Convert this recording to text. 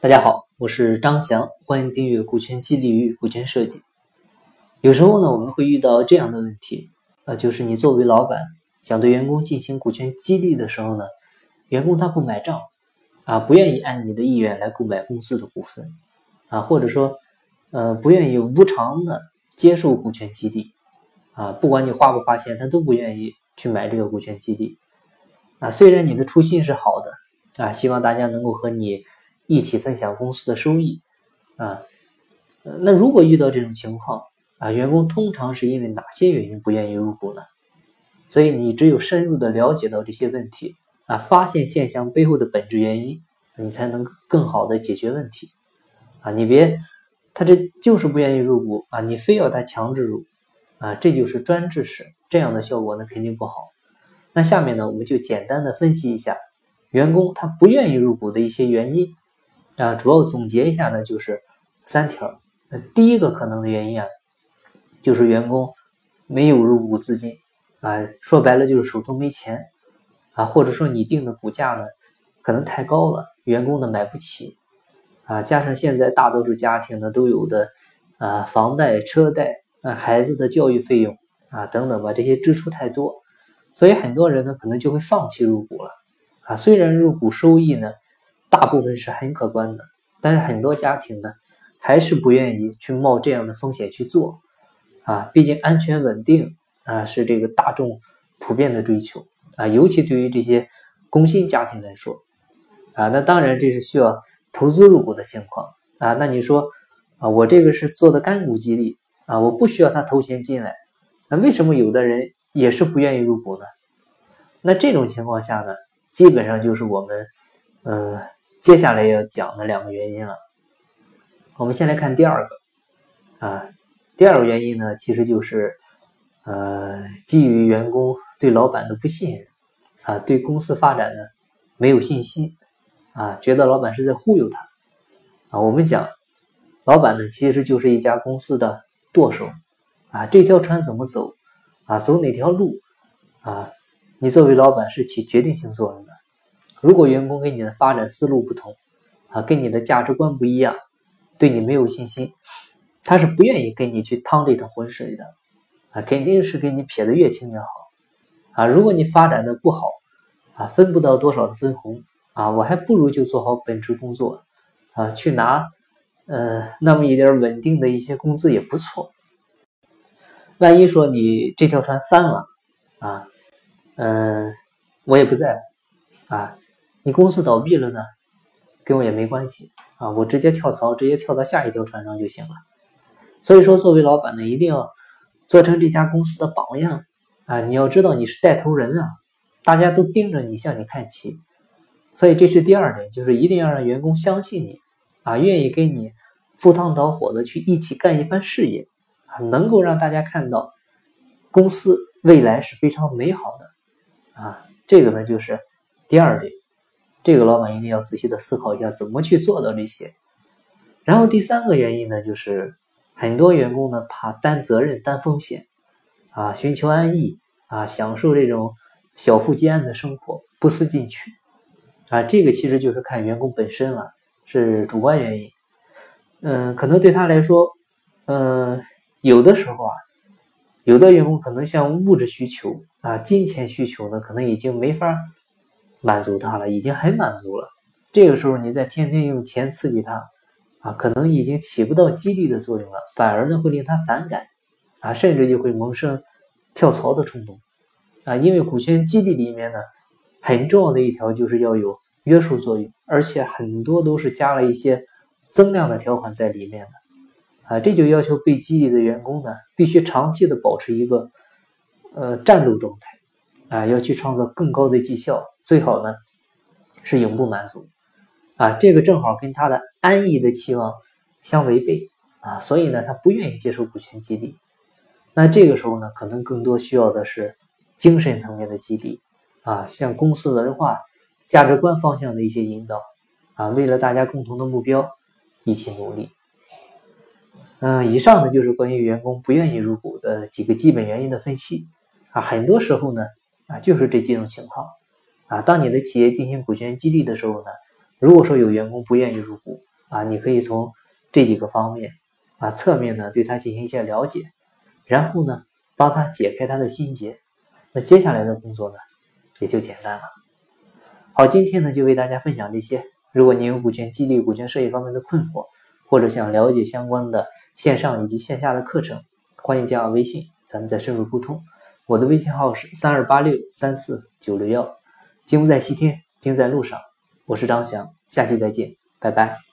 大家好，我是张翔，欢迎订阅股权激励与股权设计。有时候呢，我们会遇到这样的问题，啊，就是你作为老板想对员工进行股权激励的时候呢，员工他不买账，啊，不愿意按你的意愿来购买公司的股份，啊，或者说，呃，不愿意无偿的接受股权激励，啊，不管你花不花钱，他都不愿意去买这个股权激励。啊，虽然你的初心是好的。啊，希望大家能够和你一起分享公司的收益啊。那如果遇到这种情况啊，员工通常是因为哪些原因不愿意入股呢？所以你只有深入的了解到这些问题啊，发现现象背后的本质原因，你才能更好的解决问题啊。你别他这就是不愿意入股啊，你非要他强制入啊，这就是专制式，这样的效果呢肯定不好。那下面呢，我们就简单的分析一下。员工他不愿意入股的一些原因啊，主要总结一下呢，就是三条。那第一个可能的原因啊，就是员工没有入股资金啊，说白了就是手头没钱啊，或者说你定的股价呢可能太高了，员工呢买不起啊，加上现在大多数家庭呢都有的啊房贷、车贷啊、孩子的教育费用啊等等吧，这些支出太多，所以很多人呢可能就会放弃入股了。啊，虽然入股收益呢，大部分是很可观的，但是很多家庭呢，还是不愿意去冒这样的风险去做。啊，毕竟安全稳定啊是这个大众普遍的追求啊，尤其对于这些工薪家庭来说，啊，那当然这是需要投资入股的情况啊。那你说啊，我这个是做的干股激励啊，我不需要他投钱进来，那为什么有的人也是不愿意入股呢？那这种情况下呢？基本上就是我们，呃，接下来要讲的两个原因了。我们先来看第二个，啊，第二个原因呢，其实就是，呃，基于员工对老板的不信任，啊，对公司发展呢没有信心，啊，觉得老板是在忽悠他，啊，我们讲，老板呢其实就是一家公司的舵手，啊，这条船怎么走，啊，走哪条路，啊。你作为老板是起决定性作用的。如果员工跟你的发展思路不同，啊，跟你的价值观不一样，对你没有信心，他是不愿意跟你去趟这趟浑水的，啊，肯定是给你撇得越清越好，啊，如果你发展的不好，啊，分不到多少的分红，啊，我还不如就做好本职工作，啊，去拿，呃，那么一点稳定的一些工资也不错。万一说你这条船翻了，啊。嗯，我也不在乎啊。你公司倒闭了呢，跟我也没关系啊。我直接跳槽，直接跳到下一条船上就行了。所以说，作为老板呢，一定要做成这家公司的榜样啊。你要知道你是带头人啊，大家都盯着你，向你看齐。所以这是第二点，就是一定要让员工相信你啊，愿意跟你赴汤蹈火的去一起干一番事业啊，能够让大家看到公司未来是非常美好的。啊，这个呢就是第二点，这个老板一定要仔细的思考一下怎么去做到这些。然后第三个原因呢，就是很多员工呢怕担责任、担风险，啊，寻求安逸啊，享受这种小富即安的生活，不思进取，啊，这个其实就是看员工本身了，是主观原因。嗯，可能对他来说，嗯，有的时候啊。有的员工可能像物质需求啊、金钱需求呢，可能已经没法满足他了，已经很满足了。这个时候你再天天用钱刺激他啊，可能已经起不到激励的作用了，反而呢会令他反感啊，甚至就会萌生跳槽的冲动啊。因为股权激励里面呢，很重要的一条就是要有约束作用，而且很多都是加了一些增量的条款在里面的。啊，这就要求被激励的员工呢，必须长期的保持一个呃战斗状态，啊，要去创造更高的绩效，最好呢是永不满足，啊，这个正好跟他的安逸的期望相违背，啊，所以呢他不愿意接受股权激励，那这个时候呢，可能更多需要的是精神层面的激励，啊，像公司文化、价值观方向的一些引导，啊，为了大家共同的目标一起努力。嗯，以上呢就是关于员工不愿意入股的几个基本原因的分析。啊。很多时候呢，啊就是这几种情况。啊。当你的企业进行股权激励的时候呢，如果说有员工不愿意入股啊，你可以从这几个方面啊，侧面呢对他进行一些了解，然后呢帮他解开他的心结。那接下来的工作呢也就简单了。好，今天呢就为大家分享这些。如果您有股权激励、股权设计方面的困惑，或者想了解相关的线上以及线下的课程，欢迎加我微信，咱们再深入沟通。我的微信号是三二八六三四九六幺。金屋在西天，金在路上。我是张翔，下期再见，拜拜。